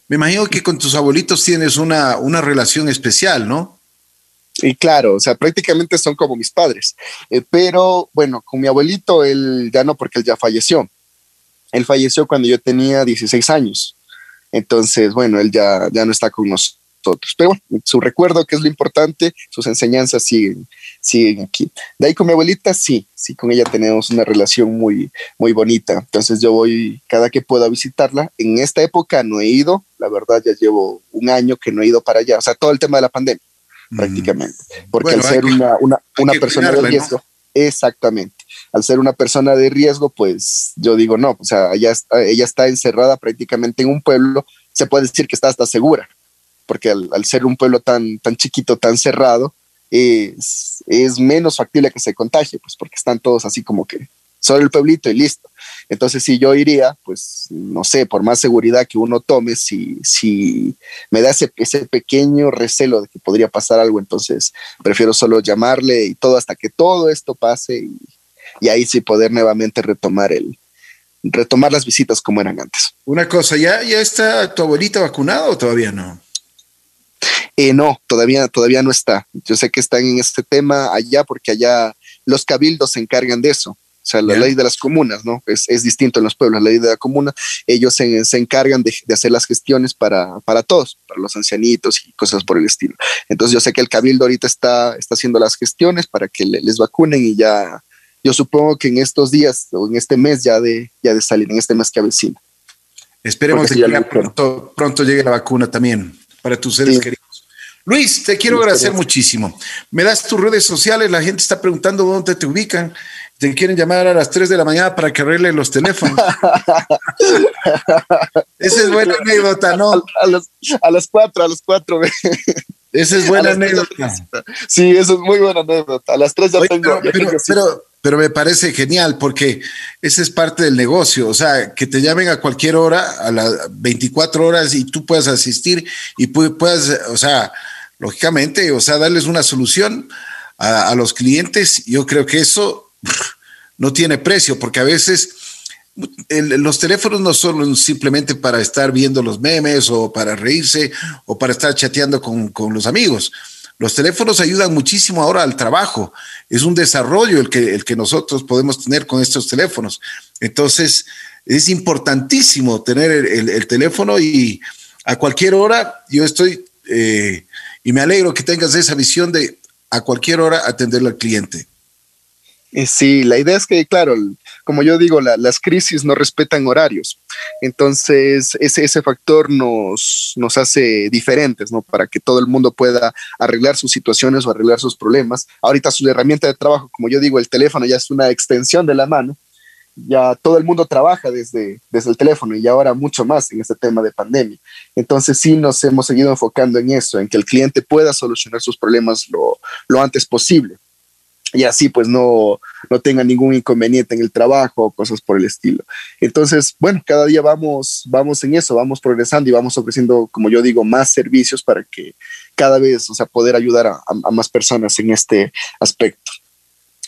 Me imagino que con tus abuelitos tienes una, una relación especial, ¿no?
Y claro, o sea, prácticamente son como mis padres. Eh, pero bueno, con mi abuelito, él ya no, porque él ya falleció. Él falleció cuando yo tenía 16 años. Entonces, bueno, él ya, ya no está con nosotros. Pero bueno, su recuerdo, que es lo importante, sus enseñanzas siguen, siguen aquí. De ahí con mi abuelita, sí, sí, con ella tenemos una relación muy, muy bonita. Entonces yo voy cada que puedo a visitarla. En esta época no he ido, la verdad ya llevo un año que no he ido para allá. O sea, todo el tema de la pandemia, mm. prácticamente. Porque al ser una, una, una persona de riesgo, exactamente al ser una persona de riesgo, pues yo digo, no, o sea, ella está, encerrada prácticamente en un pueblo, se puede decir que está hasta segura, porque al, ser un pueblo tan, tan chiquito, tan cerrado, es, es menos factible que se contagie, pues porque están todos así como que solo el pueblito y listo. Entonces, si yo iría, pues no sé, por más seguridad que uno tome, si, si me da ese, ese pequeño recelo de que podría pasar algo, entonces prefiero solo llamarle y todo hasta que todo esto pase y, y ahí sí poder nuevamente retomar el retomar las visitas como eran antes.
Una cosa, ¿ya, ya está tu abuelita vacunada o todavía no?
Eh, no, todavía, todavía no está. Yo sé que están en este tema allá porque allá los cabildos se encargan de eso. O sea, la ley de las comunas, ¿no? Es, es, distinto en los pueblos, la ley de la comuna, ellos se, se encargan de, de, hacer las gestiones para, para todos, para los ancianitos y cosas por el estilo. Entonces yo sé que el cabildo ahorita está, está haciendo las gestiones para que le, les vacunen y ya yo supongo que en estos días o en este mes ya de, ya de salir, en este mes que avecina.
Esperemos que pronto, pronto llegue la vacuna también para tus seres sí. queridos. Luis, te quiero agradecer muchísimo. Me das tus redes sociales, la gente está preguntando dónde te ubican. Te quieren llamar a las 3 de la mañana para que arreglen los teléfonos. Esa es buena anécdota, ¿no?
A, a, las, a las 4, a las 4.
Esa es buena anécdota.
Sí, eso es muy buena anécdota. A las 3 ya
Oye,
tengo.
Pero, ya tengo, pero, pero me parece genial porque ese es parte del negocio, o sea, que te llamen a cualquier hora, a las 24 horas y tú puedas asistir y puedas, o sea, lógicamente, o sea, darles una solución a, los clientes, yo creo que eso no tiene precio porque a veces los teléfonos no son simplemente para estar viendo los memes o para reírse o para estar chateando con, con los amigos. Los teléfonos ayudan muchísimo ahora al trabajo. Es un desarrollo el que, el que nosotros podemos tener con estos teléfonos. Entonces, es importantísimo tener el, el, el teléfono y a cualquier hora yo estoy, eh, y me alegro que tengas esa visión de a cualquier hora atenderle al cliente.
Eh, Sí, la idea es que, claro, como yo digo, la, las crisis no respetan horarios. Entonces, ese, ese factor nos, nos hace diferentes, ¿no? Para que todo el mundo pueda arreglar sus situaciones o arreglar sus problemas. Ahorita su herramienta de trabajo, como yo digo, el teléfono ya es una extensión de la mano. Ya todo el mundo trabaja desde, desde el teléfono y ahora mucho más en este tema de pandemia. Entonces sí nos hemos seguido enfocando en eso, en que el cliente pueda solucionar sus problemas lo, lo antes posible y así pues no, no tenga ningún inconveniente en el trabajo o cosas por el estilo. Entonces, bueno, cada día vamos, vamos en eso, vamos progresando y vamos ofreciendo, como yo digo, más servicios para que cada vez, o sea, poder ayudar a, a más personas en este aspecto.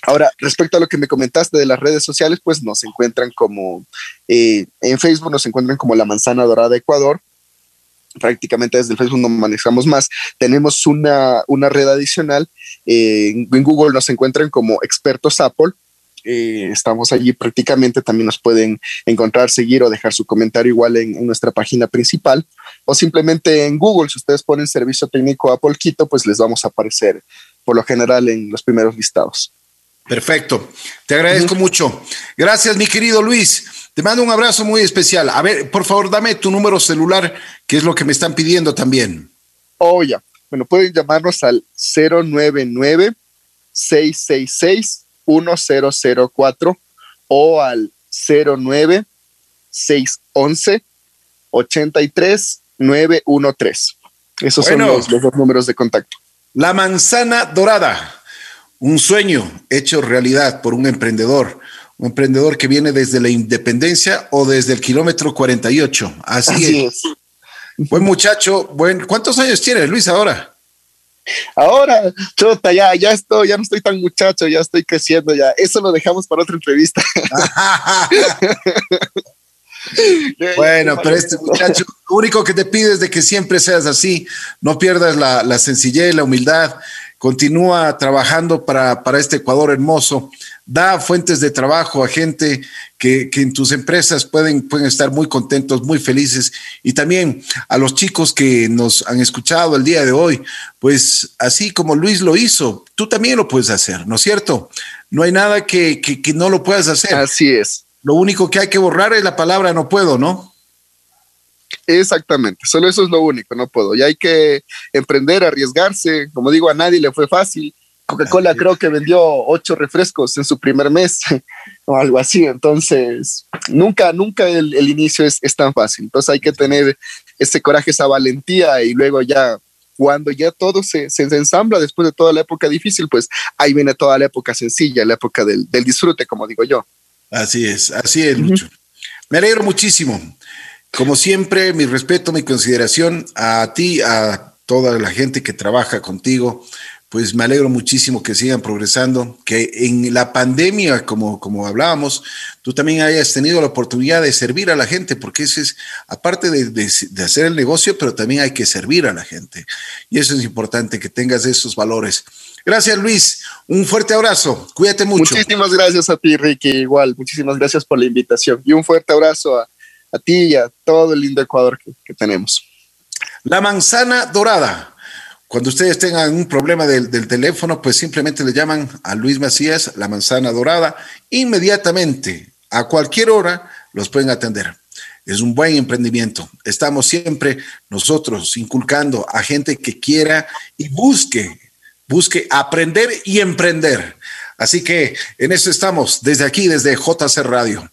Ahora, respecto a lo que me comentaste de las redes sociales, pues nos encuentran como eh, en Facebook, nos encuentran como La Manzana Dorada Ecuador. Prácticamente desde el Facebook no manejamos más. Tenemos una, una red adicional. Eh, en Google nos encuentran como Expertos Apple. Eh, estamos allí prácticamente. También nos pueden encontrar, seguir o dejar su comentario igual en, en, nuestra página principal. O simplemente en Google, si ustedes ponen servicio técnico Apple Quito, pues les vamos a aparecer por lo general en los primeros listados.
Perfecto. Te agradezco mucho. Gracias, mi querido Luis. Te mando un abrazo muy especial. A ver, por favor, dame tu número celular, que es lo que me están pidiendo también.
Oh, ya. Bueno, pueden llamarnos al 099 666 1004 o al 09 611 83 913. Esos bueno, son los, los dos números de contacto.
La manzana dorada un sueño hecho realidad por un emprendedor, un emprendedor que viene desde la independencia o desde el kilómetro 48. Así, Así es. es. Buen muchacho, buen, ¿cuántos años tiene Luis ahora?
Ahora, chota, ya, ya estoy, ya no estoy tan muchacho, ya estoy creciendo, ya. Eso lo dejamos para otra entrevista.
bueno, pero este muchacho, lo único que te pide es de que siempre seas así, no pierdas la, la sencillez, la humildad, continúa trabajando para, para, este Ecuador hermoso, da fuentes de trabajo a gente que, que, en tus empresas pueden, pueden estar muy contentos, muy felices, y también a los chicos que nos han escuchado el día de hoy, pues así como Luis lo hizo, tú también lo puedes hacer, ¿no es cierto? No hay nada que, que, que no lo puedas hacer.
Así es.
Lo único que hay que borrar es la palabra no puedo, ¿no?
Exactamente, solo eso es lo único, no puedo. Y hay que emprender, arriesgarse. Como digo, a nadie le fue fácil. Coca-Cola creo que vendió ocho refrescos en su primer mes o algo así. Entonces, nunca, nunca el, el inicio es, es, tan fácil. Entonces hay que tener ese coraje, esa valentía y luego ya, cuando ya todo se, se ensambla después de toda la época difícil, pues ahí viene toda la época sencilla, la época del, del disfrute, como digo yo.
Así es, así es, Lucho. Uh -huh. Me alegro muchísimo. Como siempre, mi respeto, mi consideración a ti, a toda la gente que trabaja contigo. Pues me alegro muchísimo que sigan progresando, que en la pandemia, como, como hablábamos, tú también hayas tenido la oportunidad de servir a la gente, porque eso es, aparte de, de, de hacer el negocio, pero también hay que servir a la gente. Y eso es importante, que tengas esos valores. Gracias, Luis. Un fuerte abrazo. Cuídate mucho.
Muchísimas gracias a ti, Ricky. Igual, muchísimas gracias por la invitación. Y un fuerte abrazo a, a ti y a todo el lindo Ecuador que, tenemos.
La manzana dorada. Cuando ustedes tengan un problema del, del, teléfono, pues simplemente le llaman a Luis Macías, la manzana dorada, inmediatamente, a cualquier hora, los pueden atender. Es un buen emprendimiento. Estamos siempre nosotros inculcando a gente que quiera y busque, busque aprender y emprender. Así que en eso estamos, desde aquí, desde JC Radio.